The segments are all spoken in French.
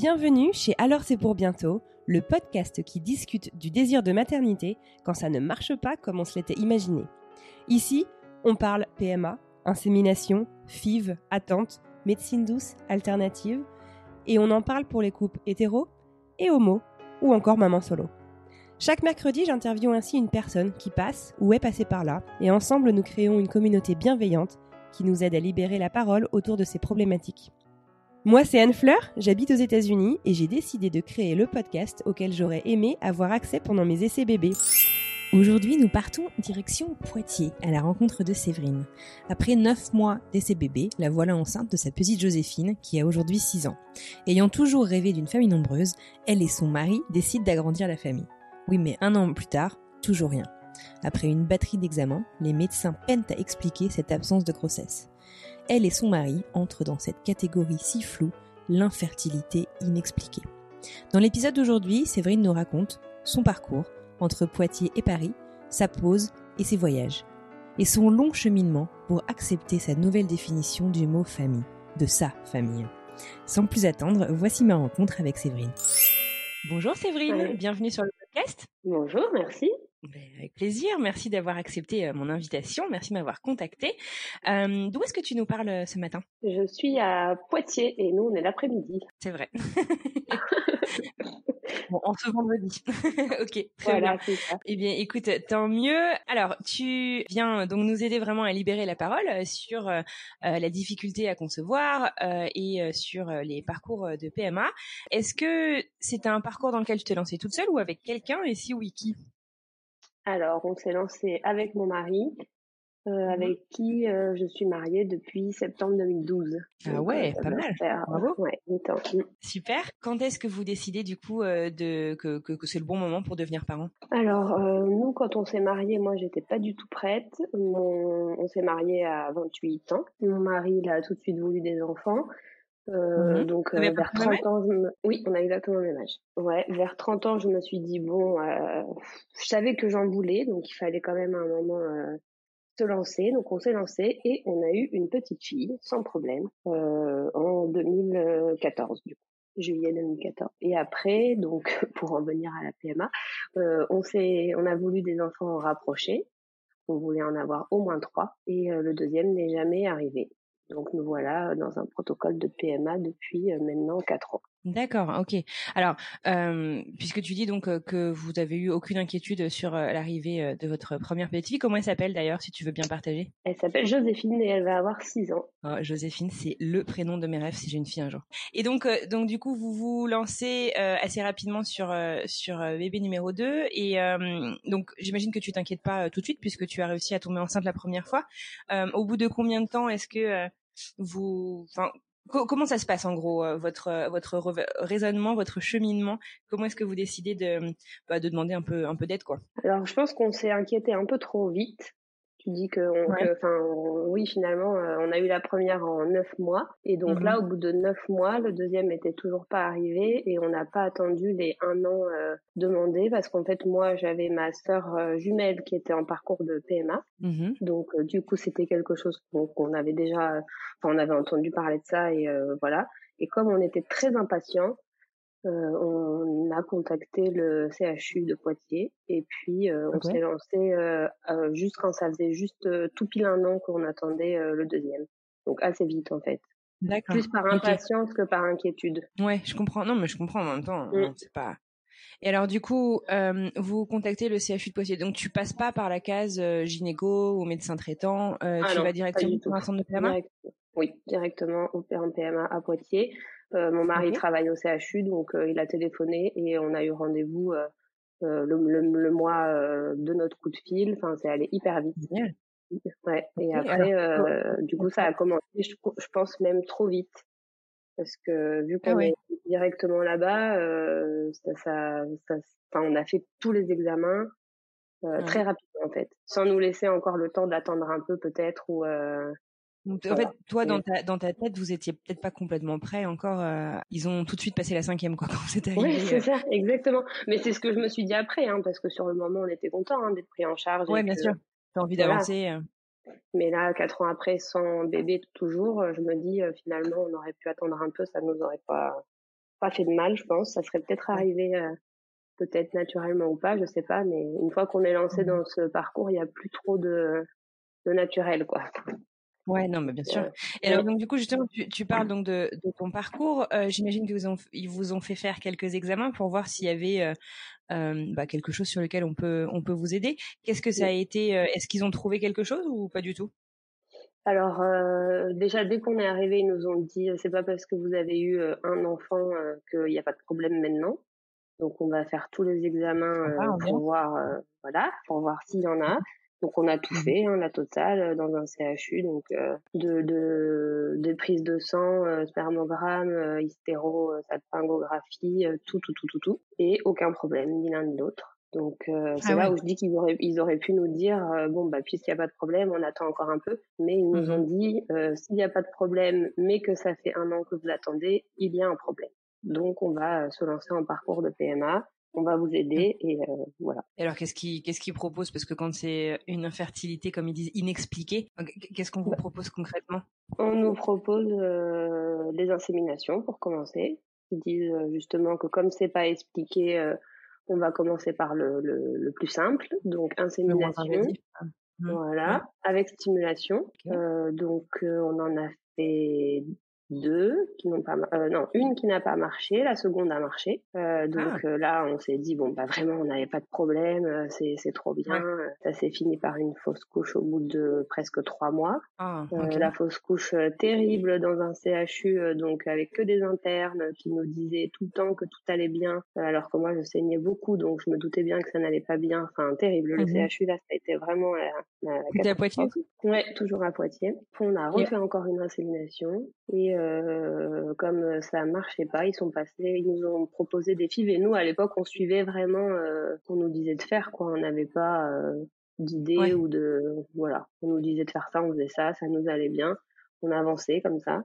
Bienvenue chez Alors c'est pour bientôt, le podcast qui discute du désir de maternité quand ça ne marche pas comme on se l'était imaginé. Ici, on parle PMA, insémination, FIV, attente, médecine douce, alternative, et on en parle pour les couples hétéros et homo, ou encore maman solo. Chaque mercredi, j'interviewe ainsi une personne qui passe ou est passée par là, et ensemble nous créons une communauté bienveillante qui nous aide à libérer la parole autour de ces problématiques. Moi, c'est Anne Fleur, j'habite aux États-Unis et j'ai décidé de créer le podcast auquel j'aurais aimé avoir accès pendant mes essais bébés. Aujourd'hui, nous partons direction Poitiers, à la rencontre de Séverine. Après 9 mois d'essai bébé, la voilà enceinte de sa petite Joséphine, qui a aujourd'hui 6 ans. Ayant toujours rêvé d'une famille nombreuse, elle et son mari décident d'agrandir la famille. Oui, mais un an plus tard, toujours rien. Après une batterie d'examens, les médecins peinent à expliquer cette absence de grossesse. Elle et son mari entrent dans cette catégorie si floue, l'infertilité inexpliquée. Dans l'épisode d'aujourd'hui, Séverine nous raconte son parcours, entre Poitiers et Paris, sa pause et ses voyages, et son long cheminement pour accepter sa nouvelle définition du mot famille, de sa famille. Sans plus attendre, voici ma rencontre avec Séverine. Bonjour Séverine, bienvenue sur le podcast. Bonjour, merci. Ben, avec plaisir, merci d'avoir accepté euh, mon invitation, merci de m'avoir contacté. Euh, D'où est-ce que tu nous parles euh, ce matin? Je suis à Poitiers et nous on est l'après-midi. C'est vrai. bon, en ce vendredi. ok, très voilà, bien. Eh bien, écoute, tant mieux. Alors, tu viens donc nous aider vraiment à libérer la parole sur euh, la difficulté à concevoir euh, et sur les parcours de PMA. Est-ce que c'est un parcours dans lequel tu t'es lancée toute seule ou avec quelqu'un? Et si oui, qui? Alors, on s'est lancé avec mon mari, euh, Mmh avec qui euh, je suis mariée depuis septembre 2012. Ah Donc, ouais, euh, pas mal. faire, Bravo. ouais, huit ans. Mm. Super. Quand est-ce que vous décidez du coup euh, de que, que, que c'est le bon moment pour devenir parent? Alors, nous, quand on s'est mariés, moi, j'étais pas du tout prête. Mon- on s'est mariés à 28 ans. Mon mari, il a tout de suite voulu des enfants. Euh, Mhm. Donc, avez euh, vers près le même 30 ans, je me- oui, on a exactement le même âge. Ouais, vers 30 ans, je me suis dit, bon, euh, je savais que j'en voulais, donc il fallait quand même à un moment euh, se lancer. Donc, on s'est lancé et on a eu une petite fille, sans problème, euh, en 2014, du coup, juillet 2014. Et après, donc, pour en venir à la PMA, euh, on s'est, on a voulu des enfants rapprochés. On voulait en avoir au moins trois et euh, le deuxième n'est jamais arrivé. Donc nous voilà dans un protocole de PMA depuis euh, maintenant quatre ans. D'accord, ok. Alors, euh, puisque tu dis donc euh, que vous avez eu aucune inquiétude sur euh, l'arrivée euh, de votre première petite fille, comment elle s'appelle d'ailleurs, si tu veux bien partager? Elle s'appelle Joséphine et elle va avoir six ans. Oh, Joséphine, c'est le prénom de mes rêves si j'ai une fille un jour. Et donc, euh, donc du coup, vous vous lancez euh, assez rapidement sur euh, sur euh, bébé numéro 2 et euh, donc j'imagine que tu t'inquiètes pas euh, tout de suite puisque tu as réussi à tomber enceinte la première fois. Euh, au bout de combien de temps est-ce que euh, comment ça se passe en gros euh, votre euh, votre re- raisonnement, votre cheminement? Comment est-ce que vous décidez de bah, de demander un peu un peu d'aide quoi? Alors je pense qu'on s'est inquiété un peu trop vite. Tu dis que, on- Ouais. que- enfin, on- oui, finalement, euh, on a eu la première en neuf mois, et donc Mhm. là, au bout de neuf mois, le deuxième était toujours pas arrivé, et on n'a pas attendu les un an euh, demandés, parce qu'en fait, moi, j'avais ma sœur euh, jumelle qui était en parcours de PMA, Mhm. donc euh, du coup, c'était quelque chose qu'on avait déjà, enfin, on avait entendu parler de ça, et euh, voilà. Et comme on était très impatients, euh, on a contacté le CHU de Poitiers et puis euh, on s'est lancé euh, euh, juste quand ça faisait juste tout pile un an qu'on attendait le deuxième. Donc assez vite en fait. D'accord. Plus par impatience que par inquiétude. Ouais, je comprends. Non, mais je comprends en même temps. Mm. non, c'est pas. Et alors, du coup, vous contactez le CHU de Poitiers. Donc, tu passes pas par la case gynéco ou médecin traitant. Ah tu non, vas directement un centre de PMA. Direct- oui, directement au PMA à Poitiers. Euh, mon mari travaille au CHU, donc euh, il a téléphoné et on a eu rendez-vous euh, le, mois de notre coup de fil. Enfin, c'est allé hyper vite. Ouais. Et après, du coup, ça a commencé, je, pense même trop vite, parce que vu ah qu'on est directement là-bas, ça, ça, ça, on a fait tous les examens très rapidement en fait, sans nous laisser encore le temps d'attendre un peu peut-être ou donc, en fait, toi, dans ta, dans ta tête, vous étiez peut-être pas complètement prêt encore. Euh, ils ont tout de suite passé la cinquième, quoi, quand vous arrivé. Oui, c'est ça, exactement. Mais c'est ce que je me suis dit après, hein, parce que sur le moment, on était content hein, d'être pris en charge. Oui, bien sûr. T'as envie d'avancer. Euh. Mais là, quatre ans après, sans bébé toujours, euh, je me dis finalement, on aurait pu attendre un peu, ça nous aurait pas pas fait de mal, je pense. Ça serait peut-être arrivé, peut-être naturellement ou pas, je sais pas. Mais une fois qu'on est lancé mmh dans ce parcours, il y a plus trop de de naturel, quoi. Ouais, non, mais bien sûr. Et alors, donc, du coup, justement, tu, tu parles donc de, de ton parcours. Euh, J'imagine qu'ils vous, ont, ils vous ont fait faire quelques examens pour voir s'il y avait euh, euh, bah, quelque chose sur lequel on peut, on peut vous aider. Qu'est-ce que ça a été euh, Est-ce qu'ils ont trouvé quelque chose ou pas du tout? Alors euh, déjà dès qu'on est arrivé, ils nous ont dit c'est pas parce que vous avez eu un enfant qu'il n'y a pas de problème maintenant. Donc on va faire tous les examens pour voir voilà pour voir s'il y en a. Donc on a tout mmh fait, hein, la totale, euh, dans un CHU, donc euh, de, de, de prise de sang, euh, spermogramme, euh, hystéro, euh, salpingographie, tout, tout, tout, tout, tout, et aucun problème, ni l'un ni l'autre. Donc ah c'est là où je dis qu'ils auraient, ils auraient pu nous dire bon bah puisqu'il n'y a pas de problème, on attend encore un peu. Mais ils nous mmh ont dit s'il n'y a pas de problème, mais que ça fait un an que vous attendez, il y a un problème. Donc on va se lancer en parcours de PMA on va vous aider et euh, voilà. Et alors qu'est-ce qu'ils qu'est-ce qu'ils proposent parce que quand c'est une infertilité comme ils disent inexpliquée, qu'est-ce qu'on vous bah propose concrètement? On nous propose euh, des inséminations pour commencer. Ils disent euh, justement que comme c'est pas expliqué, on va commencer par le, le, plus simple, donc insémination. Mmh. Voilà, avec stimulation. donc on en a fait deux qui n'ont pas euh, non une qui n'a pas marché la seconde a marché. Euh, donc ah. euh, là on s'est dit bon bah vraiment on n'avait pas de problème euh, c'est c'est trop bien. Ça s'est fini par une fausse couche au bout de presque trois mois. Ah, la fausse couche terrible dans un CHU donc avec que des internes qui nous disaient tout le temps que tout allait bien alors que moi je saignais beaucoup donc je me doutais bien que ça n'allait pas bien. Enfin terrible le mmh CHU là ça a été vraiment la, la, à Poitiers? ouais toujours à Poitiers. On a refait encore une insémination et euh, comme ça marchait pas, ils sont passés, ils nous ont proposé des fives et nous à l'époque on suivait vraiment euh, qu'on nous disait de faire quoi, on n'avait pas euh, d'idée ou de voilà, on nous disait de faire ça, on faisait ça, ça nous allait bien, on avançait comme ça.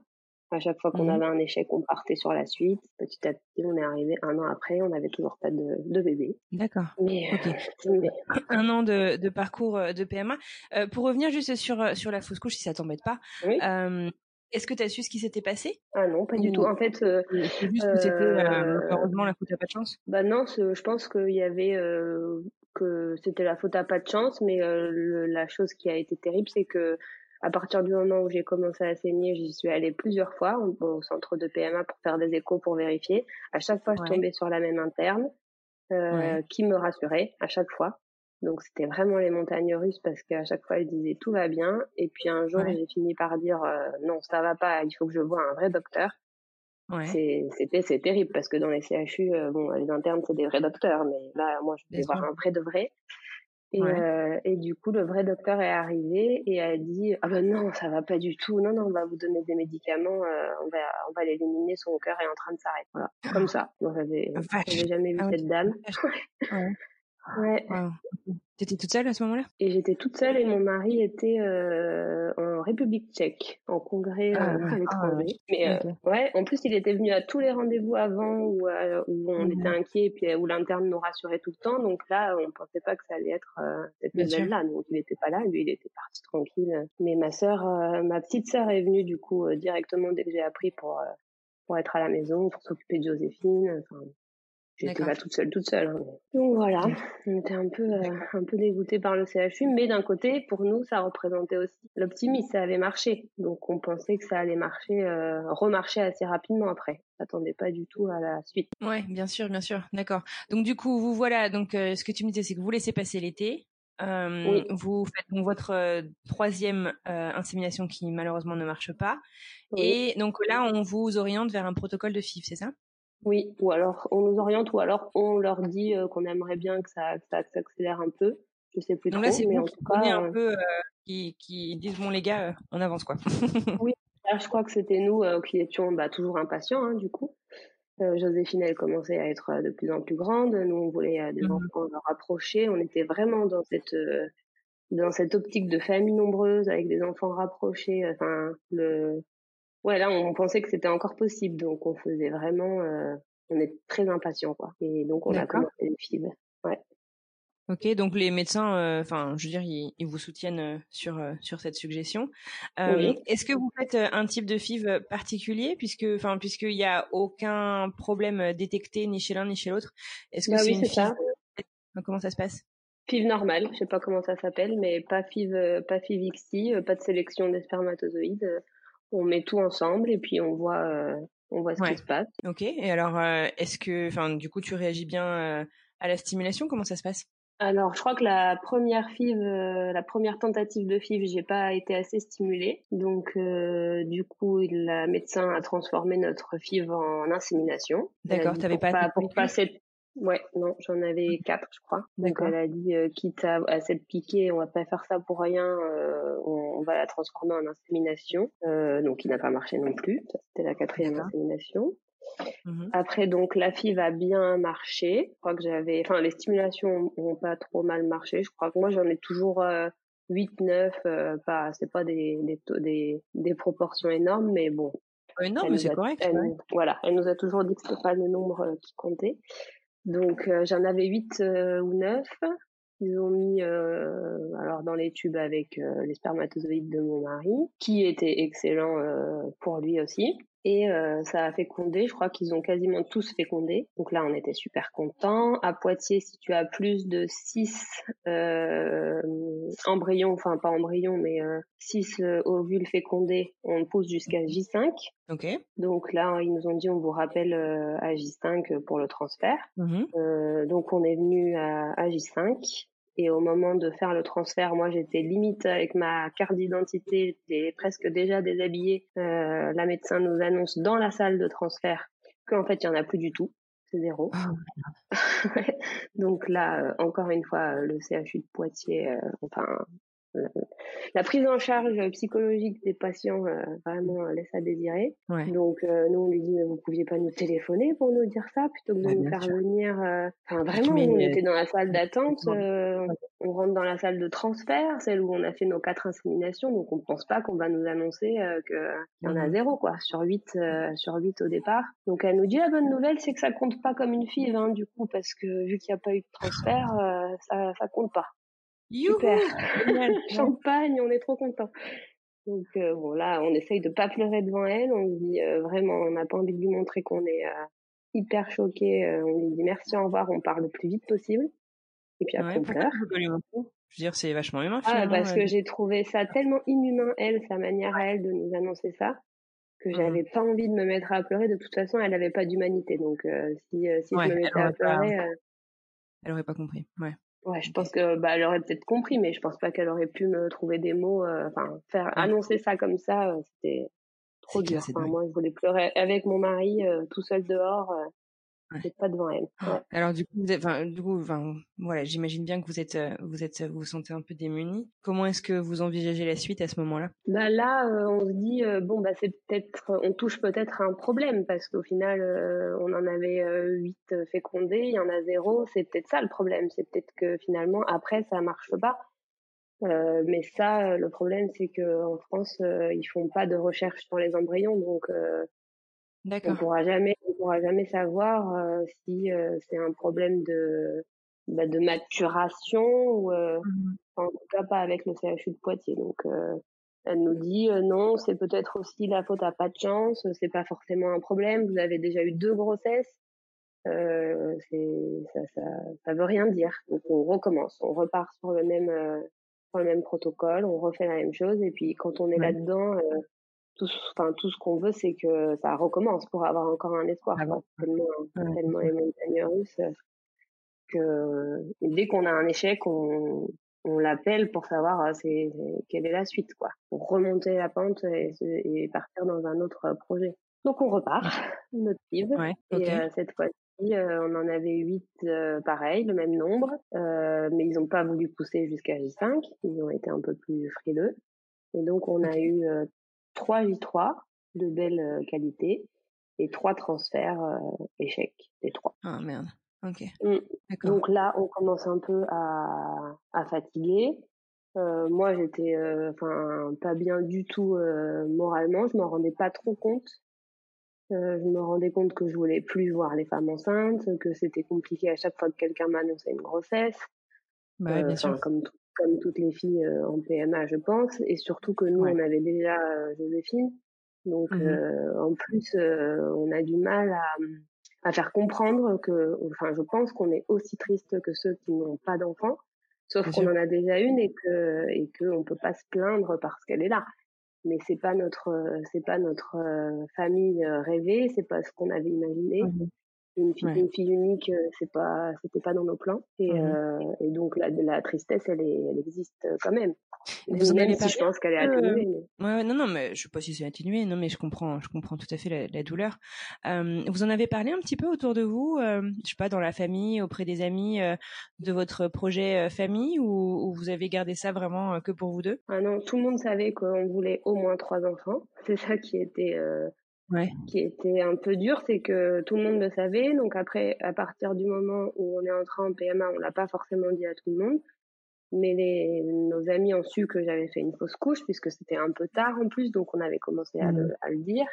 À chaque fois qu'on mmh avait un échec, on partait sur la suite. Petit à petit, on est arrivé un an après, on n'avait toujours pas de, de bébé. D'accord. Mais, un an de, de, parcours de PMA. Euh, pour revenir juste sur sur la fausse couche, si ça t'embête pas, oui. Est-ce que tu as su ce qui s'était passé? Ah non, pas du tout. En fait, euh, c'est juste que c'était euh, heureusement la faute à pas de chance. Bah non, je pense qu'il y avait euh, que c'était la faute à pas de chance, mais la chose qui a été terrible, c'est que à partir du moment où j'ai commencé à saigner, j'y suis allée plusieurs fois au, centre de PMA pour faire des échos pour vérifier. À chaque fois, je tombais sur la même interne qui me rassurait à chaque fois. Donc c'était vraiment les montagnes russes parce qu'à chaque fois elle disait tout va bien. Et puis un jour j'ai fini par dire euh, non ça va pas il faut que je voie un vrai docteur. Ouais. C'était c'est terrible parce que dans les CHU euh, bon les internes c'est des vrais docteurs. Mais là moi je vais voir un vrai de vrai. Et, euh, et du coup le vrai docteur est arrivé et a dit ah ben non ça va pas du tout. Non non on va vous donner des médicaments euh, on va on va l'éliminer. Son cœur est en train de s'arrêter voilà. Comme ça. Donc j'avais jamais vu ah cette dame Ouais. T'étais toute seule à ce moment-là? Et j'étais toute seule et mon mari était euh, en République tchèque, en congrès euh, ah, à l'étranger. Ah, Mais euh, ouais, en plus il était venu à tous les rendez-vous avant où, euh, où on était inquiet et puis où l'interne nous rassurait tout le temps. Donc là, on pensait pas que ça allait être cette nouvelle-là. Donc il n'était pas là, lui il était parti tranquille. Mais ma sœur, ma petite sœur est venue du coup directement dès que j'ai appris pour pour être à la maison, pour s'occuper de Joséphine. Enfin, J'étais pas toute seule, toute seule. Hein. Donc voilà, on était un peu, euh, un peu dégoûté par le CHU, mais d'un côté, pour nous, ça représentait aussi l'optimisme, ça avait marché. Donc on pensait que ça allait marcher, euh, remarcher assez rapidement après. On s'attendait pas du tout à la suite. Ouais, bien sûr, bien sûr, d'accord. Donc du coup, vous voilà, donc euh, ce que tu me disais, c'est que vous laissez passer l'été. Euh, Vous faites donc votre euh, troisième insémination qui malheureusement ne marche pas. Et donc là, on vous oriente vers un protocole de FIV, c'est ça? Oui, ou alors on nous oriente, ou alors on leur dit qu'on aimerait bien que ça, ça s'accélère un peu. Je sais plus Donc trop, là, c'est mais vous en tout cas, un peu, qui, qui disent bon les gars, on avance quoi. oui, là, je crois que c'était nous qui étions bah, toujours impatients hein, du coup. Euh, Joséphine, elle commençait à être de plus en plus grande. Nous, on voulait des Mmh enfants rapprochés. On était vraiment dans cette dans cette optique de famille nombreuse avec des enfants rapprochés. Enfin, le ouais, là, on pensait que c'était encore possible, donc on faisait vraiment, on est très impatient, quoi. Et donc on a commencé les FIV. Ouais. Ok, donc les médecins, enfin, je veux dire, ils, ils vous soutiennent sur sur cette suggestion. Euh, Oui. Est-ce que vous faites un type de FIV particulier, puisque, enfin, puisqu'il y a aucun problème détecté ni chez l'un ni chez l'autre Est-ce que Bah c'est oui, une FIV ça. Comment ça se passe? FIV normale, je sais pas comment ça s'appelle, mais pas FIV, pas FIV XT, pas de sélection des spermatozoïdes. On met tout ensemble et puis on voit, on voit ce Ouais. qui se passe. Ok. Et alors, euh, est-ce que, enfin, du coup, tu réagis bien euh, à la stimulation? Comment ça se passe? Alors, je crois que la première FIV, euh, la première tentative de FIV, j'ai pas été assez stimulée. Donc, euh, du coup, la médecin a transformé notre FIV en insémination. D'accord. T'avais pas pas, pour piqué pas s'être- Ouais, non, j'en avais quatre, je crois. Donc, elle a dit, euh, quitte à, à s'être piquée, on va pas faire ça pour rien, euh, on, on va la transformer en insémination. Euh, donc, il n'a pas marché non plus. C'était la quatrième insémination. Mhm. Après, donc, la FIV a bien marché. Je crois que j'avais, enfin, les stimulations ont pas trop mal marché. Je crois que moi, j'en ai toujours euh, 8, 9, euh, pas, c'est pas des, des, des, des proportions énormes, mais bon. Euh, non, elle mais nous c'est correct. elle ouais. nous- Voilà, elle nous a toujours dit que c'était pas le nombre euh, qui comptait. Donc, euh, j'en avais 8 euh, ou 9. Ils ont mis euh, alors dans les tubes avec les spermatozoïdes de mon mari, qui étaient excellents euh, pour lui aussi. Et euh, ça a fécondé, je crois qu'ils ont quasiment tous fécondé. Donc là, on était super contents. À Poitiers, si tu as plus de 6 euh, embryons, enfin pas embryons, mais 6 ovules fécondés, on pousse jusqu'à J5. Ok. Donc là, ils nous ont dit, on vous rappelle euh, à J5 pour le transfert. Euh, donc on est venu à, à J5 et au moment de faire le transfert, moi j'étais limite avec ma carte d'identité, j'étais presque déjà déshabillée. Euh, la médecin nous annonce dans la salle de transfert qu'en fait il y en a plus du tout, c'est zéro. Ah, donc là, euh, encore une fois, euh, le CHU de Poitiers, euh, enfin la, la prise en charge psychologique des patients euh, vraiment euh, laisse à désirer. Ouais. Donc euh, nous on lui dit mais vous pouviez pas nous téléphoner pour nous dire ça plutôt que de Ouais, nous faire sûr. venir. Enfin vraiment on était dans la salle d'attente, on rentre dans la salle de transfert, celle où on a fait nos quatre inséminations, donc on pense pas qu'on va nous annoncer que qu'il y en a Mhm. zéro quoi sur huit sur huit au départ. Donc elle nous dit la bonne nouvelle c'est que ça compte pas comme une FIV hein, du coup parce que vu qu'il n'y a pas eu de transfert euh, ça ça compte pas. Super. Champagne, on est trop content. Donc euh, bon là, on essaye de pas pleurer devant elle. On lui dit euh, vraiment, on n'a pas envie de lui montrer qu'on est euh, hyper choqué. on lui dit merci, au revoir, on part le plus vite possible. Et puis après Ouais, on pleure. Je veux dire, c'est vachement humain Ah parce que j'ai trouvé ça tellement inhumain elle, sa manière à elle de nous annoncer ça, que Mhm. j'avais pas envie de me mettre à pleurer. De toute façon, elle avait pas d'humanité. Donc si si Ouais, je me mettais à pas- pleurer. Elle aurait pas compris. Ouais. Ouais, je pense que bah elle aurait peut-être compris, mais je pense pas qu'elle aurait pu me trouver des mots. euh, Enfin, faire annoncer ça comme ça, euh, c'était trop clair, dur. Enfin, moi, je voulais pleurer avec mon mari euh, tout seul dehors, Ouais. pas devant elle. Ouais. Alors du coup, vous êtes, enfin, du coup, enfin, voilà, j'imagine bien que vous êtes, euh, vous êtes, vous vous sentez un peu démunis. Comment est-ce que vous envisagez la suite à ce moment-là? Bah là, euh, on se dit euh, bon bah c'est peut-être, on touche peut-être à un problème parce qu'au final, euh, on en avait euh, huit fécondés, il y en a zéro. C'est peut-être ça le problème. C'est peut-être que finalement après ça marche pas. Euh, mais ça, euh, le problème, c'est que en France, euh, ils font pas de recherche sur les embryons, donc euh, on D'accord. pourra jamais, on pourra jamais savoir euh, si euh, c'est un problème de bah, de maturation ou euh, Mhm. en tout cas pas avec le CHU de Poitiers. Donc euh, elle nous dit euh, non, c'est peut-être aussi la faute à pas de chance, c'est pas forcément un problème. Vous avez déjà eu deux grossesses, euh, c'est ça, ça ça veut rien dire. Donc on recommence, on repart sur le même euh, sur le même protocole, on refait la même chose et puis quand on est Ouais. là-dedans, euh, tout, enfin tout ce qu'on veut, c'est que ça recommence pour avoir encore un espoir. Ah bon? Tellement, Ouais, tellement c'est les montagnes russes euh, que dès qu'on a un échec, on, on l'appelle pour savoir euh, c'est quelle est la suite, quoi, pour remonter la pente et, et partir dans un autre euh, projet. Donc on repart, notre PIV. Et cette fois on en avait huit, pareil, le même nombre, mais ils n'ont pas voulu pousser jusqu'à J5. Ils ont été un peu plus frileux. Et donc, on a eu trois J3 de belle qualité et trois transferts échecs, les trois. Ah merde. Ok. Mmh. Donc là, on commence un peu à, à fatiguer. Euh, moi, j'étais, enfin, pas bien du tout moralement. Je m'en rendais pas trop compte. Euh, je me rendais compte que je voulais plus voir les femmes enceintes, que c'était compliqué à chaque fois que quelqu'un m'annonçait une grossesse. Bah, bien sûr. Comme, comme toutes les filles euh, en PMA, je pense. Et surtout que nous, on avait déjà euh, Joséphine. Donc, mmh en plus, on a du mal à, à faire comprendre que, enfin, je pense qu'on est aussi triste que ceux qui n'ont pas d'enfants. Sauf qu'on en a déjà une et que et qu'on peut pas se plaindre parce qu'elle est là mais c'est pas notre c'est pas notre famille rêvée, c'est pas ce qu'on avait imaginé. Mmh une fille, une fille unique, c'est pas c'était pas dans nos plans et, mmh et donc la, la tristesse, elle, est, elle existe quand même. Vous avez pas je pense qu'elle est atténuée. Ouais, non, non, mais je sais pas si c'est atténué. Non, mais je comprends, je comprends tout à fait la, la douleur. Euh, vous en avez parlé un petit peu autour de vous, euh, je sais pas, dans la famille, auprès des amis, euh, de votre projet famille, ou, ou, vous avez gardé ça vraiment que pour vous deux? Ah non, tout le monde savait qu'on voulait au moins trois enfants. C'est ça qui était Ouais. qui était un peu dur, c'est que tout le monde le savait. Donc après, à partir du moment où on est entré en PMA, on l'a pas forcément dit à tout le monde mais les, nos amis ont su que j'avais fait une fausse couche puisque c'était un peu tard en plus, donc on avait commencé à, le, mmh. à le, dire.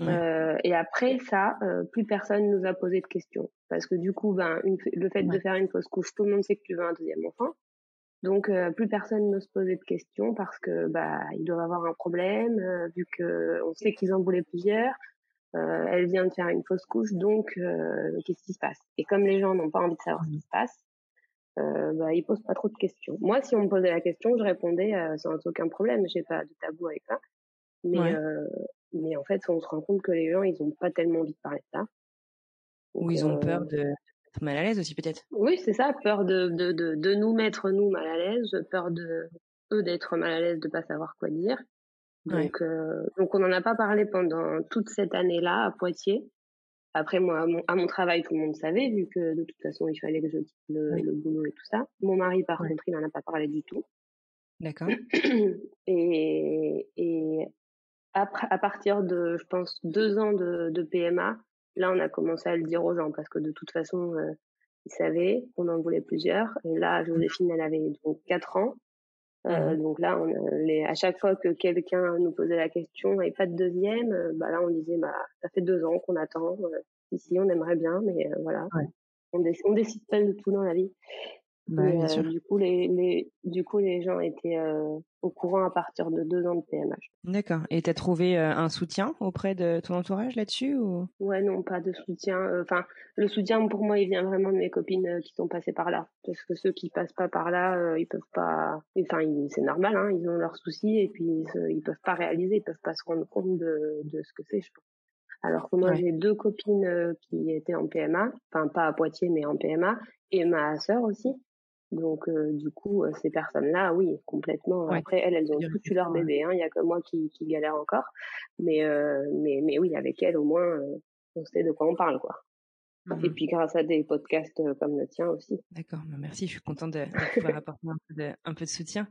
Euh, et après ça, euh, plus personne nous a posé de questions parce que du coup, ben, une, le fait de faire une fausse couche, tout le monde sait que tu veux un deuxième enfant. Donc euh, plus personne n'ose poser de questions parce que bah ils doivent avoir un problème euh, vu que on sait qu'ils en voulaient plusieurs. Euh, elle vient de faire une fausse couche, donc qu'est-ce qui se passe? Et comme les gens n'ont pas envie de savoir ce qui se passe, bah, ils posent pas trop de questions. Moi, si on me posait la question, je répondais sans aucun problème. J'ai pas de tabou avec ça. Mais, mais en fait, on se rend compte que les gens, ils ont pas tellement envie de parler de ça. Ou ils ont peur de mal à l'aise aussi, peut-être. Oui, c'est ça, peur de, de, de, de, nous mettre nous mal à l'aise, peur de eux d'être mal à l'aise, de pas savoir quoi dire. Donc, donc on n'en a pas parlé pendant toute cette année-là à Poitiers. Après, moi, à mon, à mon, travail, tout le monde savait, vu que de toute façon, il fallait que je quitte le, le boulot et tout ça. Mon mari, par contre, il n'en a pas parlé du tout. D'accord. Et, et après, à partir de, je pense, deux ans de, de, PMA, là, on a commencé à le dire aux gens, parce que de toute façon, euh, ils savaient, on en voulait plusieurs. Et là, Joséphine, elle avait donc quatre ans. Euh, mmh donc là, on, les, à chaque fois que quelqu'un nous posait la question, et pas de deuxième, euh, bah là on disait bah ça fait deux ans qu'on attend. Euh, ici, on aimerait bien, mais euh, voilà, on, on décide pas de tout dans la vie. Bah, bien sûr. Du coup, les, les, du coup, les gens étaient au courant à partir de deux ans de PMH. D'accord. Et tu as trouvé un soutien auprès de ton entourage là-dessus ou? Ouais, non, pas de soutien. Enfin, le soutien pour moi, il vient vraiment de mes copines qui sont passées par là. Parce que ceux qui passent pas par là, ils peuvent pas. Enfin, c'est normal, hein, ils ont leurs soucis et puis ils, ils, peuvent pas réaliser, ils peuvent pas se rendre compte de, de ce que c'est, je pense. Alors que moi, j'ai deux copines qui étaient en PMA, enfin pas à Poitiers, mais en PMA, et ma sœur aussi. Donc, euh, du coup, euh, ces personnes-là, oui, complètement. Après, elles, elles ont toutes eu leur bébé. Hein. Il y a que moi qui, qui galère encore. Mais, euh, mais, mais oui, avec elles, au moins, on sait de quoi on parle, quoi. Et mmh puis grâce à des podcasts comme le tien aussi. D'accord, bah, merci, je suis contente de, de pouvoir apporter un peu de, un peu de soutien.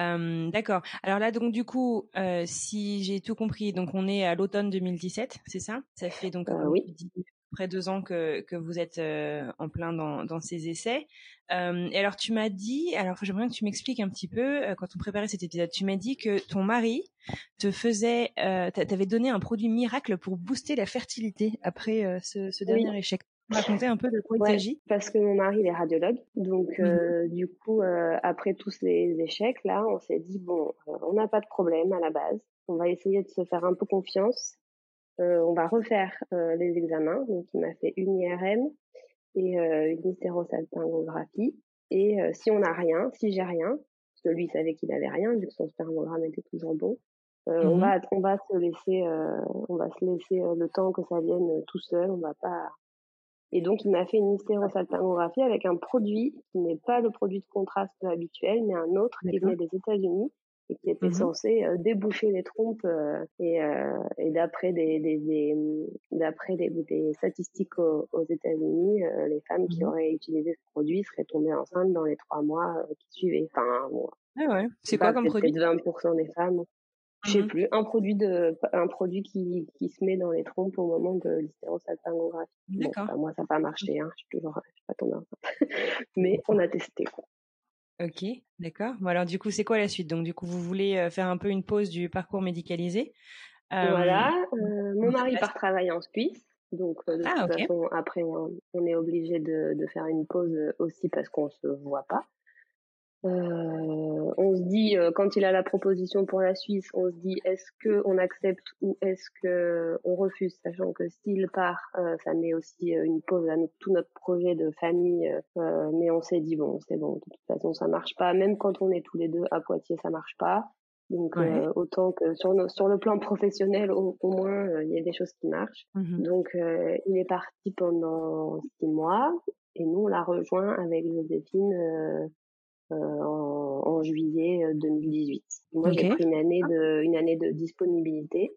Euh, D'accord. Alors là, donc du coup, euh, si j'ai tout compris, donc on est à l'automne 2017, c'est ça? Ça fait donc euh, oui près deux ans que, que vous êtes euh, en plein dans, dans ces essais. Euh, et alors tu m'as dit, alors j'aimerais que tu m'expliques un petit peu euh, quand on préparait cet épisode, tu m'as dit que ton mari te faisait, euh, t'avais donné un produit miracle pour booster la fertilité après ce, ce, dernier oui. échec. Raconter un peu de quoi ouais, il s'agit? Parce que mon mari il est radiologue, donc mmh. du coup après tous ces échecs là, on s'est dit bon, on n'a pas de problème à la base, on va essayer de se faire un peu confiance euh, on va refaire euh, les examens. Donc, il m'a fait une IRM et euh, une hystérosalpingographie. Et si on n'a rien, si j'ai rien, parce que lui savait qu'il avait rien, vu que son spermogramme était toujours bon, mmh. on va on va se laisser on va se laisser le temps que ça vienne tout seul. On va pas. Et donc, il m'a fait une hystérosalpingographie avec un produit qui n'est pas le produit de contraste habituel, mais un autre qui venait des États-Unis et qui était mmh censé déboucher les trompes et, et d'après des, des, des d'après des, des, statistiques aux, États-Unis, les femmes qui mmh auraient utilisé ce produit seraient tombées enceintes dans les trois mois qui suivaient. Enfin, bon, ah ouais. C'est quoi comme produit? 20% des femmes. Je sais mmh plus, un produit de, un produit qui, qui se met dans les trompes au moment de l'hystérosalpingographie. D'accord. moi, ça n'a pas marché, hein. Je suis toujours, je suis pas tombée enceinte. Mais on a testé, quoi. Ok, d'accord. Bon, alors, du coup, c'est quoi la suite? Donc, du coup, vous voulez euh, faire un peu une pause du parcours médicalisé. Voilà. Euh, mon mari part travailler en Suisse. Donc, euh, de ah, toute façon, après, on, on est obligé de, de faire une pause aussi parce qu'on se voit pas. Euh, on se dit euh, quand il a la proposition pour la Suisse, on se dit est-ce que on accepte ou est-ce que on refuse, sachant que s'il part, euh, ça met aussi une pause à tout notre projet de famille. mais on s'est dit bon, c'est bon, de toute façon ça marche pas. Même quand on est tous les deux à Poitiers, ça marche pas. Donc autant que sur, sur le plan professionnel, au, moins il y a des choses qui marchent. Mmh Donc il est parti pendant six mois et nous on l'a rejoint avec Joséphine euh, en, en, juillet 2018. Euh, Moi, j'ai pris une année de une année de disponibilité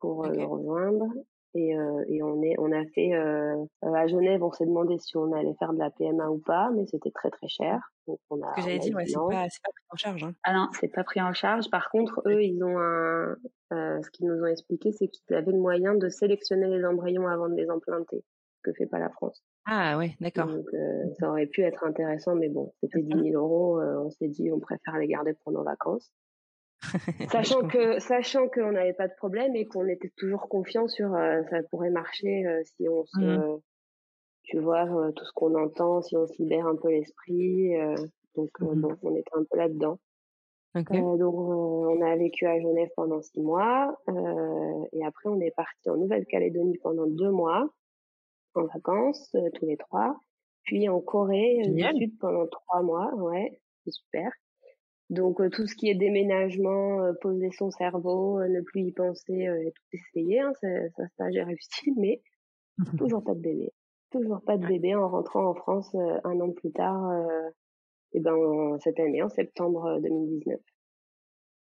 pour euh, le rejoindre. Et, euh, et, on est, on a fait à Genève, on s'est demandé si on allait faire de la PMA ou pas, mais c'était très très cher. Donc on a. Que j'allais dire, ouais, c'est pas, pas, pris en charge. Hein. Ah non, c'est pas pris en charge. Par contre, eux, ils ont un, ce qu'ils nous ont expliqué, c'est qu'ils avaient le moyen de sélectionner les embryons avant de les implanter, ce que fait pas la France. Ah ouais, d'accord. Donc euh, ça aurait pu être intéressant, mais bon, c'était 10 000 euros. Euh, on s'est dit, on préfère les garder pour nos vacances. sachant que sachant qu'on n'avait pas de problème et qu'on était toujours confiant sur euh, ça pourrait marcher si on se mmh. tu vois tout ce qu'on entend si on se libère un peu l'esprit donc mmh bon, on était un peu là dedans okay. donc on a vécu à Genève pendant six mois et après on est parti en Nouvelle-Calédonie pendant deux mois en vacances euh, tous les trois, puis en Corée euh, du Sud pendant trois mois. Ouais, c'est super. Donc euh, tout ce qui est déménagement, poser son cerveau, ne plus y penser et tout essayer, hein, ça, ça, ça j'ai réussi, mais toujours pas de bébé. Toujours pas de bébé en rentrant en France un an plus tard, et ben cette année en septembre 2019.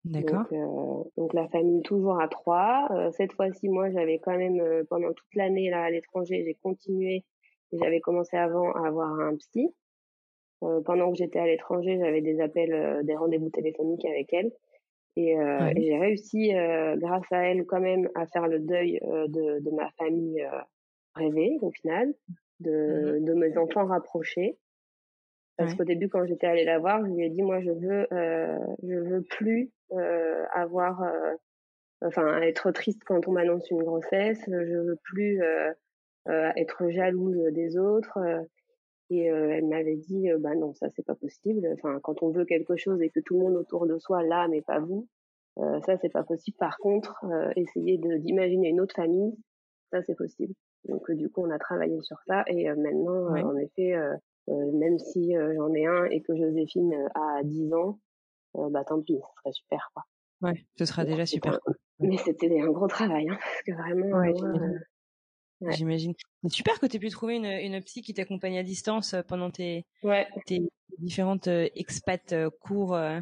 D'accord. Donc, euh, donc, la famille toujours à trois. Euh, cette fois-ci, moi, j'avais quand même euh, pendant toute l'année là à l'étranger, j'ai continué. J'avais commencé avant à avoir un psy. Euh, pendant que j'étais à l'étranger, j'avais des appels, des rendez-vous téléphoniques avec elle. Et, et j'ai réussi, grâce à elle, quand même, à faire le deuil de, de ma famille rêvée, au final, de, mmh de mes enfants rapprochés. Parce qu'au début, quand j'étais allée la voir, je lui ai dit, moi, je veux, euh, je veux plus euh, avoir, euh, enfin, être triste quand on m'annonce une grossesse. Je veux plus euh, euh, être jalouse des autres. Et elle m'avait dit, bah non, ça c'est pas possible. Enfin, quand on veut quelque chose et que tout le monde autour de soi l'a, mais pas vous, ça c'est pas possible. Par contre, essayer d'imaginer une autre famille, ça c'est possible. Donc du coup, on a travaillé sur ça et maintenant, en effet, euh, même si euh, j'en ai un et que Joséphine euh, a 10 ans, bah tant pis, ce serait super quoi. Ouais, ce sera déjà super. Mais c'était un gros travail, hein, parce que vraiment. Ouais, J'imagine. C'est super que tu aies pu trouver une, une psy qui t'accompagne à distance pendant tes, ouais. tes différentes expats cours. Euh,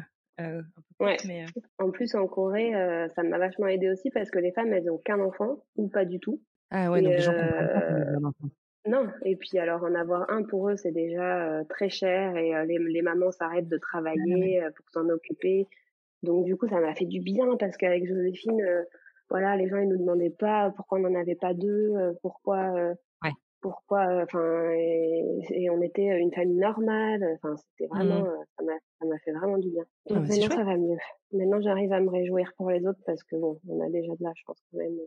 ouais. mais, En plus, en Corée, ça m'a vachement aidé aussi parce que les femmes, elles ont qu'un enfant ou pas du tout. Ah ouais, donc les gens comprennent pas non, et puis alors en avoir un pour eux c'est déjà euh, très cher et euh, les, les, mamans s'arrêtent de travailler euh, pour s'en occuper. Donc du coup ça m'a fait du bien parce qu'avec Joséphine, voilà, les gens ils nous demandaient pas pourquoi on n'en avait pas deux, pourquoi, ouais. pourquoi, enfin et, on était une famille normale. Enfin c'était vraiment, mmh. ça m'a ça m'a fait vraiment du bien. Ah, Donc maintenant ça va mieux. Maintenant j'arrive à me réjouir pour les autres parce que bon on a déjà de la chance quand même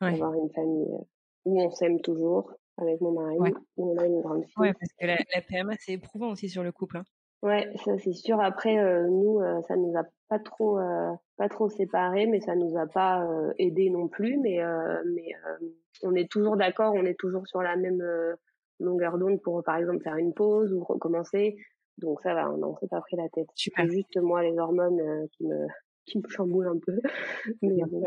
d'avoir une famille où on s'aime toujours avec mon mari, où on a une grande fille. Ouais, parce que la, la PMA, c'est éprouvant aussi sur le couple. Hein. Ouais, ça c'est sûr. Après, euh, nous, euh, ça nous a pas trop, euh, pas trop séparés, mais ça nous a pas euh, aidé non plus. Mais, mais on est toujours d'accord, on est toujours sur la même longueur d'onde pour, par exemple, faire une pause ou recommencer. Donc ça va, on n'en s'est pas pris la tête. C'est juste moi les hormones qui me, qui me chamboulent un peu. mais bon,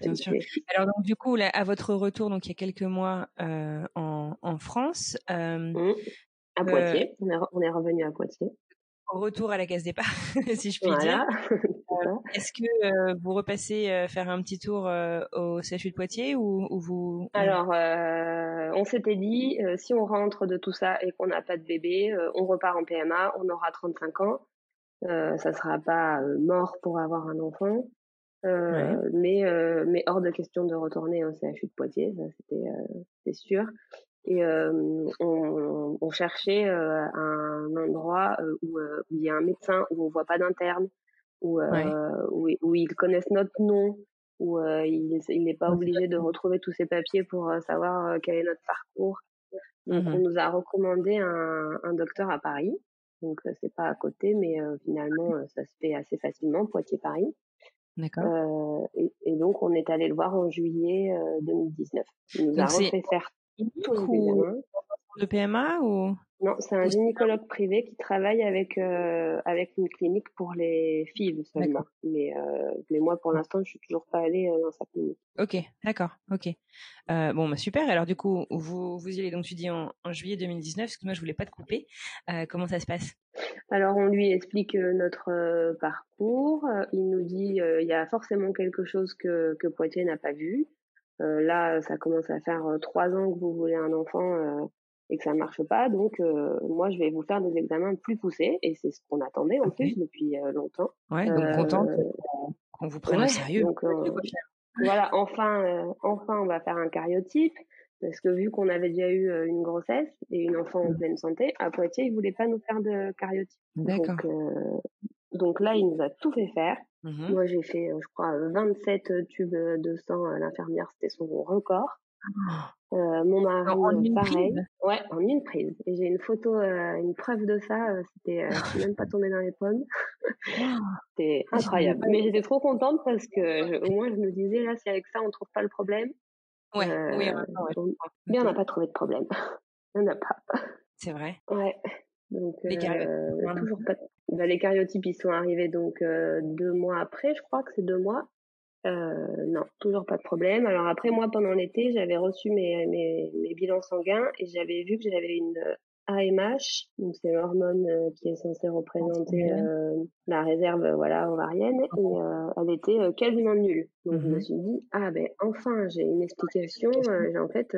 Bien sûr. Alors donc du coup, là, à votre retour, donc il y a quelques mois euh, en, en, France. Euh, mmh. À Poitiers. on, est, on, est, revenu à Poitiers. retour à la case départ, si je puis dire. Est-ce que vous repassez faire un petit tour au CHU de Poitiers ou, vous Alors, on s'était dit, si on rentre de tout ça et qu'on n'a pas de bébé, on repart en PMA, on aura 35 ans. Euh, ça sera pas mort pour avoir un enfant. Euh, mais mais hors de question de retourner au CHU de Poitiers, c'était c'est sûr. Et on, on, cherchait un endroit où, où il y a un médecin, où on voit pas d'interne, où, où, où ils connaissent notre nom, où il il n'est pas obligé de retrouver tous ses papiers pour savoir quel est notre parcours. Donc mmh on nous a recommandé un, un docteur à Paris. Donc c'est pas à côté, mais finalement ça se fait assez facilement, Poitiers-Paris. D'accord. Et, et, donc on est allé le voir en juillet 2019. Il nous a refait faire tous les de PMA ou? Non, c'est un gynécologue privé qui travaille avec euh, avec une clinique pour les filles seulement. Mais euh, mais moi pour l'instant, je suis toujours pas allée euh, dans sa clinique. Ok, d'accord, ok. Euh, bon, bah super. Alors du coup, vous vous y allez donc tu dis en, en juillet 2019, parce que moi je voulais pas te couper. Comment ça se passe? Alors on lui explique notre parcours. Il nous dit il y a forcément quelque chose que que Poitiers n'a pas vu. là, ça commence à faire trois ans que vous voulez un enfant et que ça ne marche pas. Donc, euh, moi, je vais vous faire des examens plus poussés et c'est ce qu'on attendait en plus depuis euh, longtemps. Ouais, donc euh, contente qu'on vous prenne au sérieux. Donc, voilà, enfin, enfin, on va faire un cariotype parce que vu qu'on avait déjà eu une grossesse et une enfant en mmh. pleine santé, à Poitiers, ils voulaient pas nous faire de cariotype. Donc, donc là, il nous a tout fait faire. Mmh moi, j'ai fait, je crois, 27 tubes de sang. L'infirmière, c'était son record. Euh, mon mari, en pareil. Ouais, en une prise. Et j'ai une photo, euh, une preuve de ça. Euh, c'était, euh, je suis même pas tombée dans les pommes. C'était incroyable. Mais j'étais trop contente parce que au moins je me disais là, si avec ça on trouve pas le problème. Ouais. oui. Mais on n'a pas trouvé de problème. on n'a pas. C'est vrai. Ouais. Donc les toujours pas. Bah, les cariotypes ils sont arrivés donc deux mois après, je crois que c'est deux mois. Euh, non, toujours pas de problème. Alors après, moi, pendant l'été, j'avais reçu mes, mes, mes, bilans sanguins et j'avais vu que j'avais une AMH, donc c'est l'hormone euh, qui est censée représenter euh, la réserve voilà ovarienne, et euh, elle était quasiment nulle. Donc je me mmh suis dit ah ben enfin j'ai une explication. j'ai en fait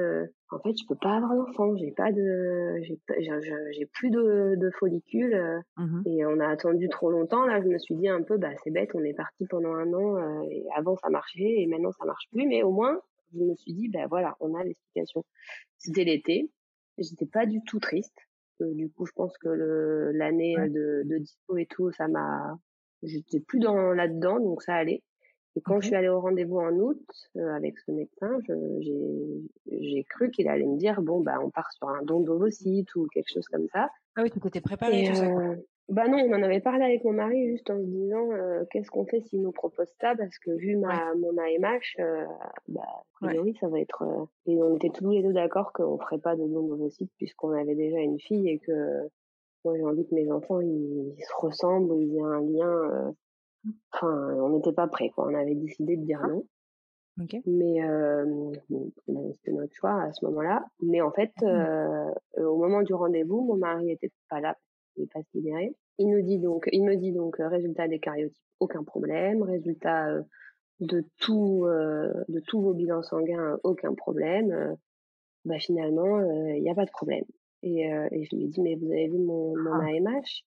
en fait je peux pas avoir d'enfant, j'ai pas de j'ai plus de, de follicules mmh et on a attendu trop longtemps. Là je me suis dit un peu bah c'est bête, on est parti pendant un an et avant ça marchait et maintenant ça marche plus, mais au moins je me suis dit ben voilà on a l'explication. C'était l'été J'étais pas du tout triste. Euh, du coup, je pense que l'année de, de dispo et tout, ça m'a, j'étais plus dans là-dedans, donc ça allait. Et quand je suis allée au rendez-vous en août euh, avec ce médecin, j'ai cru qu'il allait me dire bon bah on part sur un don d'ovocytes ou quelque chose comme ça. Ah oui, tu t'étais préparée tout ça. Euh, bah non, on en avait parlé avec mon mari juste en se disant euh, qu'est-ce qu'on fait s'il nous propose ça? Parce que vu ma mon AMH, euh, bah oui ça va être euh, et on était tous les deux d'accord qu'on ferait pas de don d'ovocytes puisqu'on avait déjà une fille et que moi j'ai envie que mes enfants ils, se ressemblent ou ils aient un lien. Enfin, on n'était pas prêts quoi. On avait décidé de dire ah. non. Mais c'était notre choix à ce moment-là. Mais en fait, mmh. au moment du rendez-vous, mon mari était pas là il pas se libérer. Il nous dit donc, il me dit donc, euh, résultat des cariotypes, aucun problème. Résultat euh, de tout, euh, de tous vos bilans sanguins, aucun problème. bah finalement, il n'y a pas de problème. Et, et, je lui dis, mais vous avez vu mon, mon AMH.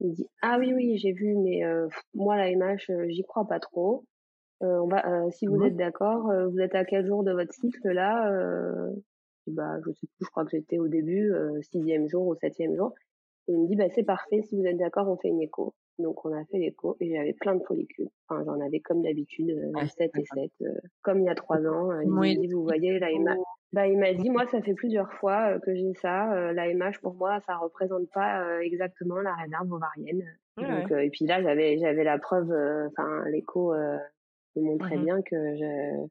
Il dit, ah oui, oui, j'ai vu, mais moi, l'AMH, j'y crois pas trop. on va, si vous êtes d'accord, vous êtes à quel jour de votre cycle là Bah, je sais plus, je crois que j'étais au début, sixième jour ou septième jour. Et il me dit, bah, c'est parfait, si vous êtes d'accord, on fait une écho. Donc, on a fait l'écho et j'avais plein de follicules. Enfin, j'en avais comme d'habitude, euh, 7 et 7, euh, comme il y a 3 ans. Euh, il m'a dit, vous voyez, la MH. Bah, il m'a dit, moi, ça fait plusieurs fois euh, que j'ai ça. la MH, pour moi, ça représente pas exactement la réserve ovarienne. Donc, et puis là, j'avais, j'avais la preuve, enfin, l'écho me montrait mmh bien que je,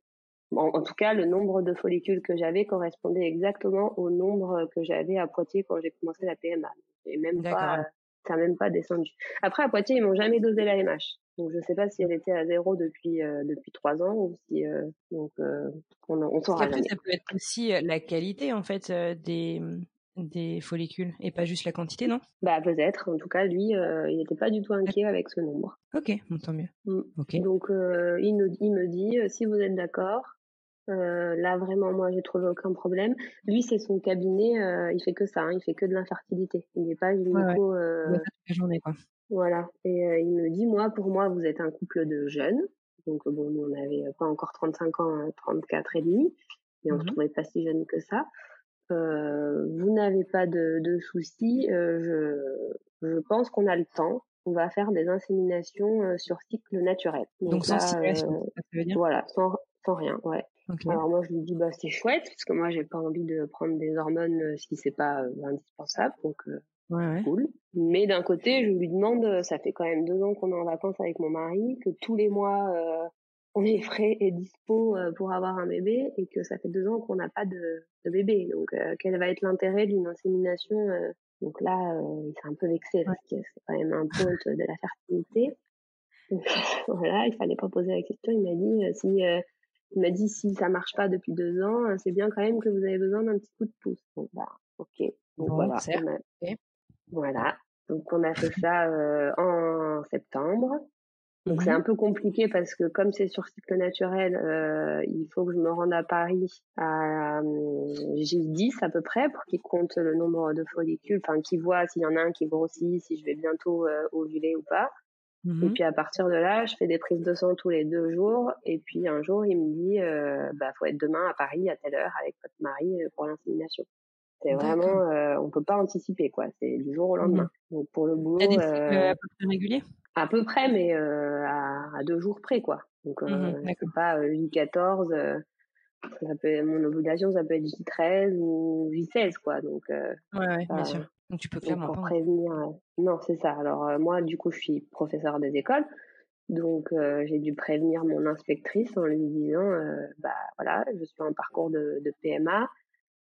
en, tout cas, le nombre de follicules que j'avais correspondait exactement au nombre que j'avais à Poitiers quand j'ai commencé la PMA. Et même pas, ça n'a même pas descendu. Après, à Poitiers, ils m'ont jamais dosé la MH. Donc, je sais pas si elle était à zéro depuis euh, depuis trois ans ou si euh, donc euh, on, on saura après, ça peut être aussi la qualité en fait des des follicules et pas juste la quantité, non? Bah peut-être. En tout cas, lui, il n'était pas du tout inquiet avec ce nombre. Ok, tant mieux. Mm. Donc il, nous, il me dit si vous êtes d'accord, euh, là vraiment moi j'ai trouvé aucun problème. Lui c'est son cabinet, euh, il fait que ça, hein, il fait que de l'infertilité. Il n'est pas gynéco. Euh... journée quoi. Voilà. Et euh, il me dit moi pour moi vous êtes un couple de jeunes. Donc bon nous on n'avait pas encore 35 ans, 34 hein, et demi, mais on ne se mmh trouvait pas si jeune que ça. vous n'avez pas de, de soucis. je, je pense qu'on a le temps. On va faire des inséminations sur cycle naturel. Donc, sans stimulation, ça veut dire? Voilà, sans, sans rien, ouais. Alors moi je lui dis bah c'est chouette parce que moi j'ai pas envie de prendre des hormones euh, si c'est pas euh, indispensable donc euh, ouais, cool. Mais d'un côté je lui demande ça fait quand même deux ans qu'on est en vacances avec mon mari que tous les mois on est frais et dispo pour avoir un bébé et que ça fait deux ans qu'on n'a pas de, de, bébé. Donc quel va être l'intérêt d'une insémination donc là il s'est un peu vexé parce que c'est quand même un point de la fertilité. Donc, voilà il fallait pas poser la question. Il m'a dit si il m'a dit si ça marche pas depuis deux ans, euh, c'est bien quand même que vous avez besoin d'un petit coup de pouce. Donc bah ok. Donc voilà. Voilà. Donc on a fait ça euh, en septembre. Donc c'est mmh un peu compliqué parce que comme c'est sur cycle naturel, euh, il faut que je me rende à Paris à J10 à peu près pour qu'il compte le nombre de follicules, enfin qu'il voit s'il y en a un qui grossit, si je vais bientôt ovuler ou pas. Et mmh puis à partir de là, je fais des prises de sang tous les deux jours. Et puis un jour, il me dit, euh, bah faut être demain à Paris à telle heure avec votre mari euh, pour l'insémination. C'est vraiment, euh, on peut pas anticiper quoi. C'est du jour au lendemain. Mmh Donc pour le boulot, des euh, à peu près réguliers? À peu près, mais euh, à, à, deux jours près quoi. Donc mmh c'est pas J14. ça peut, mon ovulation, ça peut être J13 ou J16 quoi. Donc ouais, ouais bien sûr. Donc tu peux clairement pour prévenir. Euh, non, c'est ça. Alors euh, moi, du coup, je suis professeur des écoles, donc euh, j'ai dû prévenir mon inspectrice en lui disant, bah voilà, je suis en parcours de, de PMA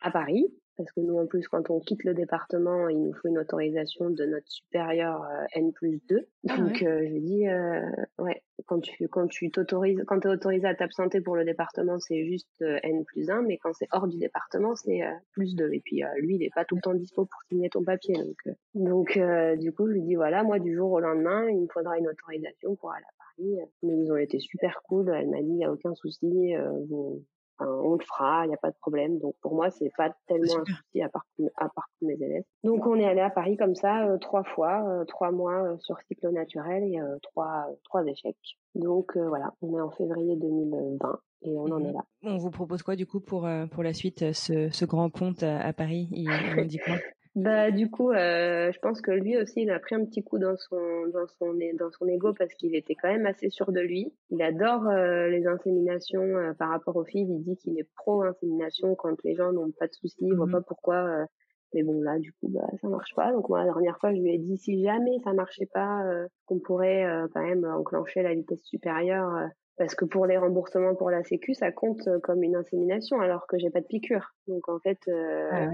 à Paris parce que nous en plus quand on quitte le département il nous faut une autorisation de notre supérieur euh, N plus 2 ah donc euh, je dis euh, ouais quand tu quand tu t'autorises quand tu es autorisé à t'absenter pour le département c'est juste N plus 1 mais quand c'est hors du département c'est plus 2 et puis lui il est pas tout le temps dispo pour signer ton papier. Donc donc du coup je lui dis voilà moi du jour au lendemain il me faudra une autorisation pour aller à Paris. Mais ils ont été super cool. Elle m'a dit il y a aucun souci vous on le fera, il n'y a pas de problème. Donc pour moi, c'est pas tellement un souci à part, à part mes élèves. Donc on est allé à Paris comme ça euh, trois fois, euh, trois mois euh, sur cycle naturel et trois trois échecs. Donc voilà, on est en février 2020 et on en est là. On vous propose quoi du coup pour pour la suite ce, ce grand compte à Paris Il, on dit quoi bah du coup, euh, je pense que lui aussi, il a pris un petit coup dans son dans son dans son ego parce qu'il était quand même assez sûr de lui. Il adore euh, les inséminations euh, par rapport aux filles. Il dit qu'il est pro insémination quand les gens n'ont pas de soucis. Il voit mmh pas pourquoi. Euh, mais bon là, du coup, bah ça marche pas. Donc moi, la dernière fois, je lui ai dit si jamais ça marchait pas, qu'on pourrait quand même enclencher la vitesse supérieure. parce que pour les remboursements pour la Sécu, ça compte comme une insémination alors que j'ai pas de piqûre. Donc en fait, ah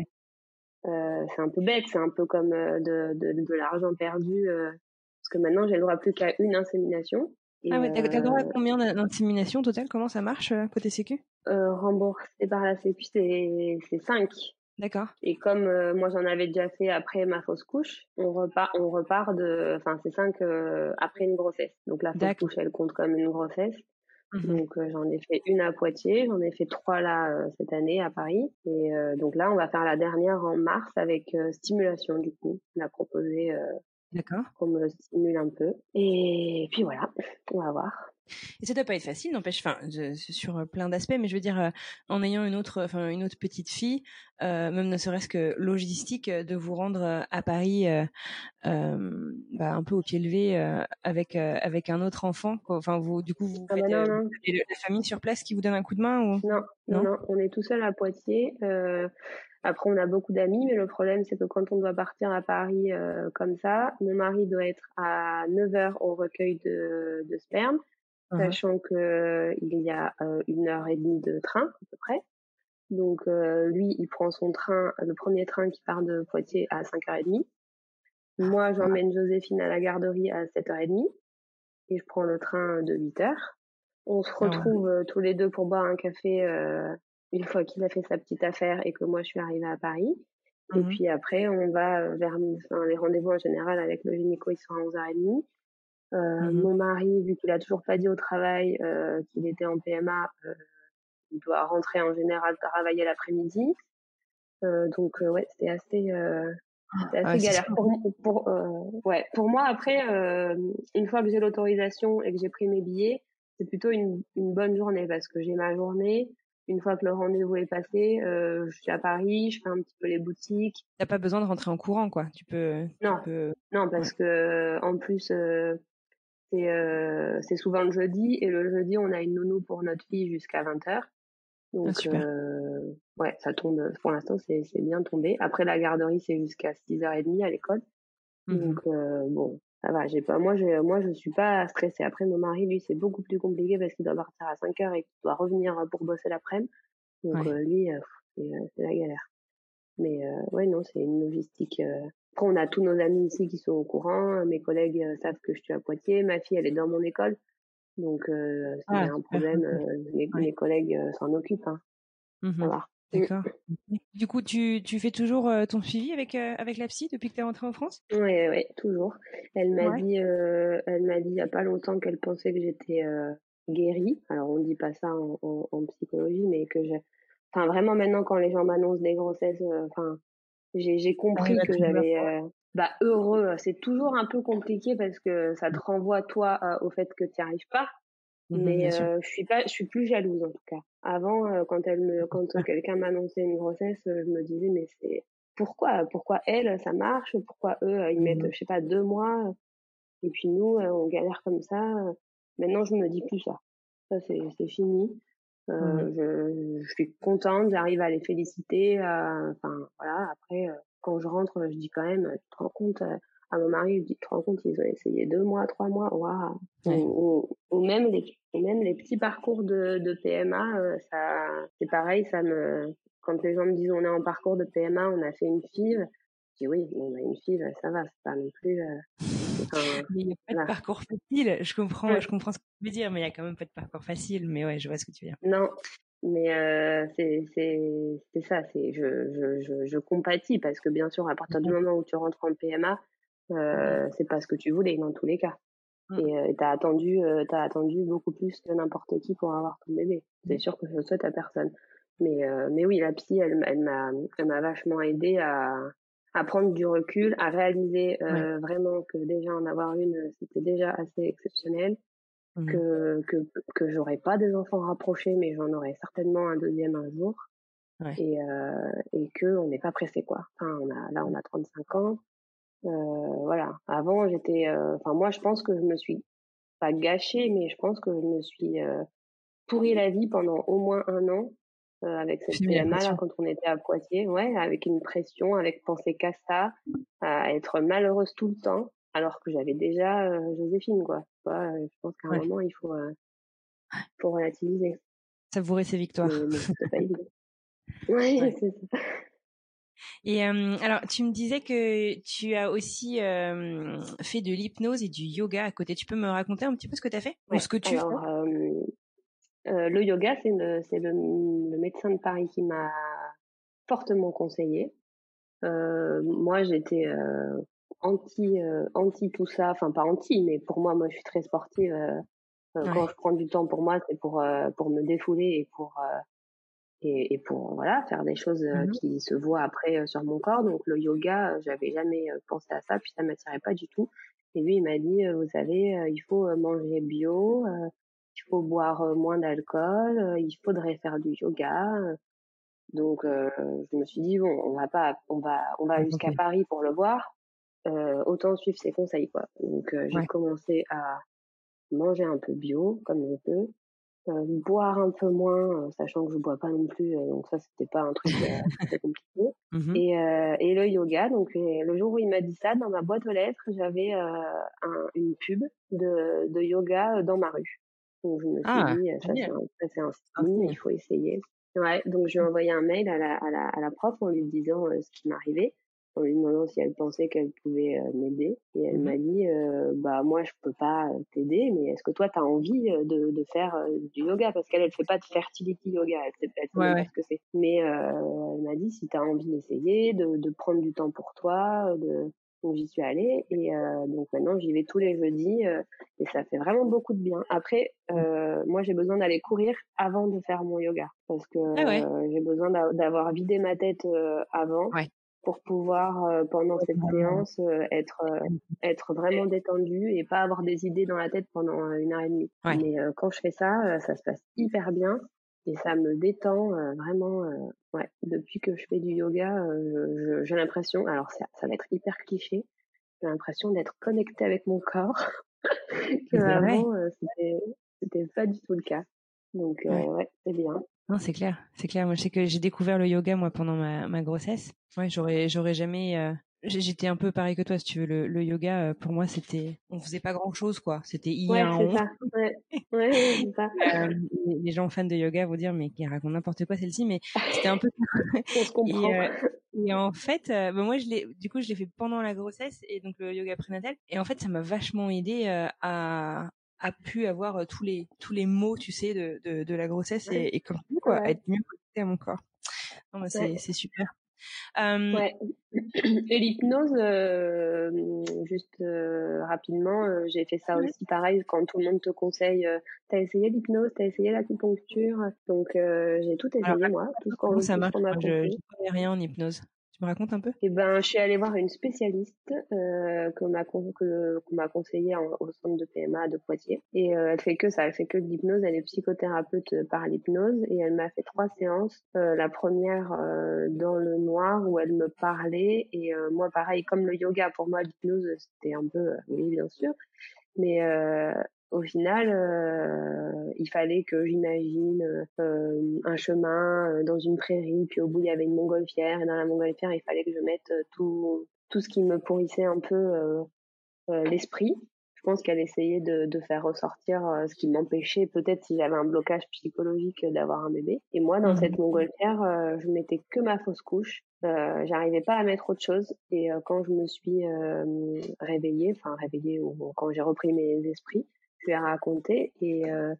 euh, c'est un peu bête, c'est un peu comme euh, de, de, de l'argent perdu, euh, parce que maintenant j'ai le droit plus qu'à une insémination. ah ouais, t'as le droit à combien d'inséminations total? Comment ça marche côté Sécu? Remboursé par la Sécu, c'est c'est 5. D'accord. Et comme moi j'en avais déjà fait après ma fausse couche, on repart, on repart de, enfin c'est 5 après une grossesse. Donc la fausse couche elle compte comme une grossesse. Mmh donc euh, j'en ai fait une à Poitiers, j'en ai fait trois là euh, cette année à Paris. Et euh, donc là, on va faire la dernière en mars avec stimulation du coup. On a proposé D'accord. qu'on me stimule un peu. Et puis voilà, on va voir. Et ça doit pas être facile, n'empêche, enfin, sur plein d'aspects, mais je veux dire, en ayant une autre, enfin, une autre petite fille, euh, même ne serait-ce que logistique, de vous rendre à Paris, euh, bah, un peu au pied levé, avec avec un autre enfant, quoi. Enfin, vous, du coup, vous ah bah faites la famille sur place qui vous donne un coup de main ou non, non, non, on est tout seul à Poitiers. Après, on a beaucoup d'amis, mais le problème, c'est que quand on doit partir à Paris comme ça, mon mari doit être à 9 heures au recueil de, de sperme. Mmh sachant que il y a une heure et demie de train à peu près. Donc lui, il prend son train, le premier train qui part de Poitiers à 5h30. Moi, j'emmène Joséphine à la garderie à 7h30 et je prends le train de 8h. On se retrouve tous les deux pour boire un café une fois qu'il a fait sa petite affaire et que moi je suis arrivée à Paris. Et Mmh puis après, on va vers enfin, les rendez-vous en général avec le gynéco, ils sont à 11h30. Euh, Mmh Mon mari, vu qu'il a toujours pas dit au travail euh, qu'il était en PMA, euh, il doit rentrer en général travailler l'après-midi. Euh, donc euh, ouais, c'était assez, euh, c'était Ah, assez galère. Pour, pour, euh, ouais, pour moi après, euh, une fois que j'ai l'autorisation et que j'ai pris mes billets, c'est plutôt une, une bonne journée parce que j'ai ma journée. Une fois que le rendez-vous est passé, euh, je suis à Paris, je fais un petit peu les boutiques. T'as pas besoin de rentrer en courant, quoi. Tu peux. Non, Tu peux... non, parce que en plus euh, c'est euh, c'est souvent le jeudi et le jeudi on a une nounou pour notre fille jusqu'à 20h. Donc Ah, super. euh, ouais, ça tombe pour l'instant c'est c'est bien tombé. Après la garderie c'est jusqu'à 6h30 à l'école. Mhm. Donc euh, bon, ça va, j'ai pas moi j'ai moi je suis pas stressée. Après mon mari lui c'est beaucoup plus compliqué parce qu'il doit partir à 5h et qu'il doit revenir pour bosser l'après-midi. Donc Ouais. euh, lui euh, c'est euh, c'est la galère. Mais euh, ouais non, c'est une logistique euh, après, on a tous nos amis ici qui sont au courant. Mes collègues euh, savent que je suis à Poitiers. Ma fille, elle est dans mon école. Donc, euh, y Ah, un problème, euh, mes, Ouais. mes collègues euh, s'en occupent. Hein. Ça Mhm. va. D'accord. Du coup, tu, tu fais toujours euh, ton suivi avec, euh, avec la psy depuis que tu es rentrée en France? Oui, oui, toujours. Elle m'a Ouais. dit, euh, elle m'a dit il y a pas longtemps qu'elle pensait que j'étais guérie. Alors, on dit pas ça en, en, en psychologie, mais que je, enfin, vraiment maintenant quand les gens m'annoncent des grossesses, enfin, j'ai j'ai compris que j'avais, euh, bah, heureux. C'est toujours un peu compliqué parce que ça te renvoie toi euh, au fait que tu n'y arrives pas. Mhm, mais euh, je suis pas je suis plus jalouse en tout cas avant euh, quand elle me quand Ah. quelqu'un m'annonçait une grossesse euh, je me disais mais c'est pourquoi pourquoi elle ça marche? Pourquoi eux euh, ils mettent Mhm. je sais pas deux mois? Et puis nous euh, on galère comme ça maintenant je me dis plus ça ça c'est c'est fini euh, Mhm. je, je suis contente j'arrive à les féliciter euh, enfin voilà après euh, quand je rentre je dis quand même tu te rends compte euh, à mon mari je dis tu te rends compte ils ont essayé deux mois trois mois waouh Ouais. ou, ou, même les ou même les petits parcours de, de PMA, euh, ça, c'est pareil, ça me, quand les gens me disent on est en parcours de PMA, on a fait une FIV, je dis oui, on a une FIV, ça va, c'est pas non plus, euh, Mais il n'y a pas de voilà. parcours facile. Je comprends, Ouais. je comprends ce que tu veux dire, mais il n'y a quand même pas de parcours facile. Mais ouais, je vois ce que tu veux dire. Non, mais euh, c'est ça, c'est je, je je je compatis parce que bien sûr à partir du moment où tu rentres en PMA, euh, c'est pas ce que tu voulais dans tous les cas. Mm. Et euh, t'as attendu euh, t'as attendu beaucoup plus que n'importe qui pour avoir ton bébé. C'est Mm. sûr que je le souhaite à personne. Mais euh, mais oui, la psy, elle elle m'a elle m'a vachement aidé à à prendre du recul, à réaliser euh, vraiment que déjà en avoir une, c'était déjà assez exceptionnel Mhm. que que que j'aurais pas des enfants rapprochés mais j'en aurais certainement un deuxième un jour. Ouais. et euh, et que on n'est pas pressé quoi. Enfin on a là on a 35 ans. Euh, voilà. Avant j'étais euh, enfin moi je pense que je me suis pas gâchée mais je pense que je me suis euh, pourri la vie pendant au moins un an euh, avec cette PMA là quand on était à Poitiers ouais avec une pression avec penser qu'à ça à être malheureuse tout le temps alors que j'avais déjà euh, Joséphine quoi euh, je pense qu'à un Ouais. moment il faut euh, faut relativiser Savourer ses victoires. c'était pas évident ouais, Ouais. c'est ça Et euh, alors, tu me disais que tu as aussi euh, fait de l'hypnose et du yoga à côté. Tu peux me raconter un petit peu ce que tu as fait Ou ce que tu alors fais? euh, euh, le yoga c'est le le, le médecin de Paris qui m'a fortement conseillé. Euh, moi j'étais euh, anti anti tout ça. Enfin pas anti mais pour moi moi je suis très sportive. Ouais. quand je prends du temps pour moi c'est pour pour me défouler et pour et, et pour voilà faire des choses Mhm. qui se voient après sur mon corps. Donc le yoga j'avais jamais pensé à ça puis ça m'attirait pas du tout. Et lui il m'a dit vous savez il faut manger bio il faut boire moins d'alcool il faudrait faire du yoga donc euh, je me suis dit bon on va pas on va on va jusqu'à. Paris pour le voir euh, autant suivre ses conseils quoi donc euh, j'ai Ouais. commencé à manger un peu bio comme je peux boire un peu moins, sachant que je bois pas non plus, donc ça c'était pas un truc très compliqué. Mhm. Et, et le yoga, donc le jour où il m'a dit ça, dans ma boîte aux lettres, j'avais un, une pub de, de yoga dans ma rue. Donc je me suis Ah, dit, ça c'est un, signe, il faut essayer. Ouais, donc je lui ai envoyé un mail à la, à la, à la prof en lui disant euh, ce qui m'arrivait, en lui demandant si elle pensait qu'elle pouvait euh, m'aider. Et elle Mhm. m'a dit, euh, bah moi je peux pas t'aider, mais est-ce que toi tu as envie de, de faire du yoga? Parce qu'elle elle fait pas de fertility yoga, elle sait, elle sait pas ce que c'est. Mais elle m'a dit si tu as envie d'essayer, de, de prendre du temps pour toi, de donc j'y suis allée et euh, donc maintenant j'y vais tous les jeudis euh, et ça fait vraiment beaucoup de bien. Après, euh, moi j'ai besoin d'aller courir avant de faire mon yoga parce que ah j'ai besoin d'avoir vidé ma tête avant pour pouvoir pendant cette séance être être vraiment détendue et pas avoir des idées dans la tête pendant une heure et demie. Mais quand je fais ça, ça se passe hyper bien et ça me détend vraiment. ouais, depuis que je fais du yoga, j'ai l'impression, alors ça, ça, va être hyper cliché, j'ai l'impression d'être connectée avec mon corps. que avant, c'était pas du tout le cas. Donc ouais, c'est bien. Non, c'est clair, c'est clair. Moi, je sais que j'ai découvert le yoga moi pendant ma, ma grossesse. Ouais, j'aurais, j'aurais jamais, J'étais un peu pareil que toi, si tu veux. Le, le yoga, euh, pour moi, c'était, on faisait pas grand chose, quoi. C'était hier. Ouais, c'est ça. Ouais, ouais c'est ça. Euh, les gens fans de yoga vont dire, mais qui raconte n'importe quoi celle-ci, mais c'était un peu. on se comprend. Et, euh, et en fait, euh, bah, moi, je l'ai, du coup, je l'ai fait pendant la grossesse et donc le yoga prénatal. Et en fait, ça m'a vachement aidé à, à pu avoir tous les tous les mots, tu sais, de de, de la grossesse et, et comme quoi, être mieux connecté à mon corps. Non, bah, c'est c'est super. Euh, ouais. Et l'hypnose, euh, juste euh, rapidement, j'ai fait ça aussi pareil quand tout le monde te conseille. t'as essayé l'hypnose, t'as essayé l'acupuncture, donc j'ai tout essayé moi, tout ce qu'on ça marche. je, je connais rien en hypnose me un peu? Eh ben, je suis allée voir une spécialiste euh, qu'on m'a que, m'a conseillé au centre de PMA de Poitiers. Et euh, elle fait que ça, elle fait que de l'hypnose. Elle est psychothérapeute par l'hypnose et elle m'a fait trois séances. Euh, la première euh, dans le noir où elle me parlait et euh, moi pareil comme le yoga pour moi l'hypnose c'était un peu oui bien sûr mais au final, euh, il fallait que j'imagine euh, un chemin euh, dans une prairie, puis au bout il y avait une montgolfière, et dans la montgolfière il fallait que je mette tout tout ce qui me pourrissait un peu l'esprit. Je pense qu'elle essayait de, de, faire ressortir ce qui m'empêchait peut-être si j'avais un blocage psychologique d'avoir un bébé. Et moi, dans mmh. cette montgolfière, je mettais que ma fausse couche. Euh, j'arrivais pas à mettre autre chose et quand je me suis réveillée, enfin réveillée ou quand j'ai repris mes esprits, je lui ai raconté et euh,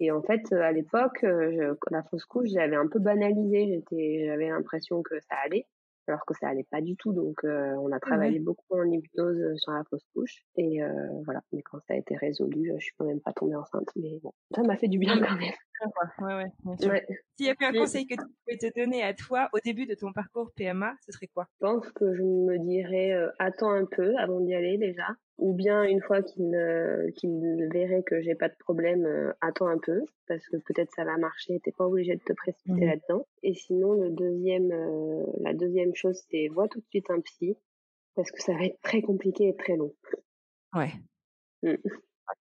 et en fait à l'époque euh, la fausse couche j'avais un peu banalisé j'étais j'avais l'impression que ça allait alors que ça allait pas du tout. Donc, euh, on a travaillé beaucoup en hypnose sur la fausse couche. Et euh, voilà, mais quand ça a été résolu, je suis quand même pas tombée enceinte. Mais bon, ça m'a fait du bien quand même. Ouais, ouais, ouais. S'il y avait un conseil que tu pouvais te donner à toi au début de ton parcours PMA, ce serait quoi? Je pense que je me dirais attends un peu avant d'y aller déjà ou bien une fois qu'il qu'il verrait que j'ai pas de problème, euh, attends un peu parce que peut-être ça va marcher, t'es pas obligé de te précipiter mmh. là-dedans. Et sinon le deuxième, euh, la deuxième chose c'est vois tout de suite un psy parce que ça va être très compliqué et très long. Ouais. Mmh.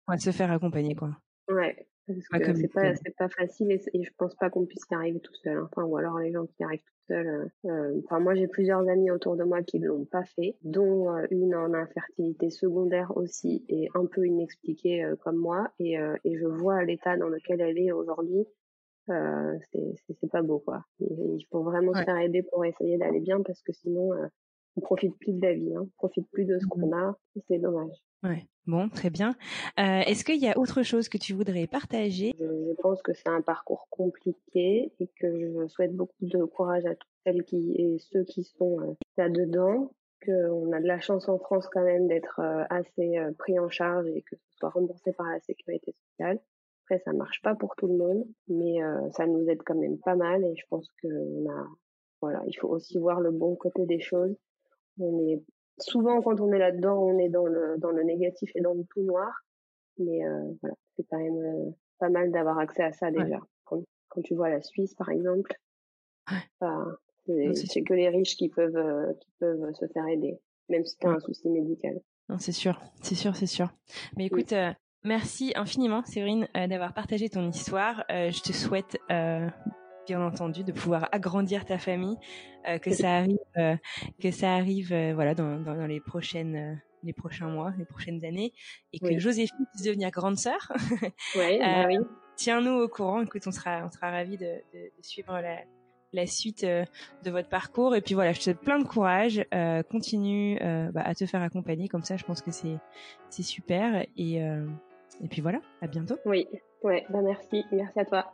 On va se faire accompagner quoi. Ouais. Parce que c'est pas c'est pas facile et, je pense pas qu'on puisse y arriver tout seul. Hein. Enfin ou alors les gens qui y arrivent tout seuls. Euh, euh, enfin moi j'ai plusieurs amis autour de moi qui l'ont pas fait, dont euh, une en infertilité secondaire aussi et un peu inexpliquée comme moi et et je vois l'état dans lequel elle est aujourd'hui. Euh, c'est pas beau quoi. il faut vraiment se faire aider pour essayer d'aller bien parce que sinon on profite plus de la vie, hein. on profite plus de ce mmh qu'on a. C'est dommage. Ouais. Bon, très bien. Euh, Est-ce qu'il y a autre chose que tu voudrais partager? Je, je, pense que c'est un parcours compliqué et que je souhaite beaucoup de courage à toutes celles qui et ceux qui sont euh, là-dedans. Qu'on a de la chance en France quand même d'être euh, assez euh, pris en charge et que ce soit remboursé par la sécurité sociale. Après, ça marche pas pour tout le monde, mais euh, ça nous aide quand même pas mal et je pense que on a, voilà, il faut aussi voir le bon côté des choses. On est souvent quand on est là-dedans, on est dans le dans le négatif et dans le tout noir. Mais euh, voilà, c'est quand même euh, pas mal d'avoir accès à ça déjà. Quand, quand, tu vois la Suisse par exemple, bah, c'est que les riches qui peuvent euh, qui peuvent se faire aider, même si tu as un souci médical. Non, c'est sûr, c'est sûr, c'est sûr. Mais écoute, merci infiniment, Séverine, d'avoir partagé ton histoire. je te souhaite bien entendu, de pouvoir agrandir ta famille, euh, que ça arrive, euh, que ça arrive, euh, voilà, dans, dans, dans, les prochaines, les prochains mois, les prochaines années, et que Joséphine puisse devenir grande sœur. bah oui. Tiens-nous au courant. Écoute, on sera, on sera ravis de, de, de suivre la, la suite de votre parcours. Et puis voilà, je te souhaite plein de courage. continue bah, à te faire accompagner comme ça. Je pense que c'est c'est super. Et et puis voilà, à bientôt. Oui, ouais, bah merci, merci à toi.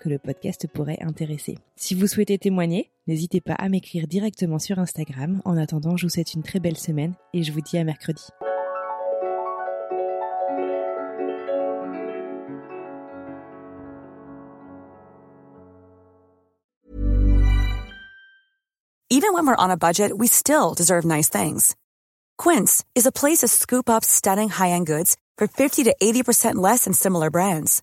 que le podcast pourrait intéresser. Si vous souhaitez témoigner, n'hésitez pas à m'écrire directement sur Instagram. En attendant, je vous souhaite une très belle semaine et je vous dis à mercredi. Even when we're on a budget, we still deserve nice things. Quince is a place to scoop up stunning high-end goods for 50 to 80% less than similar brands.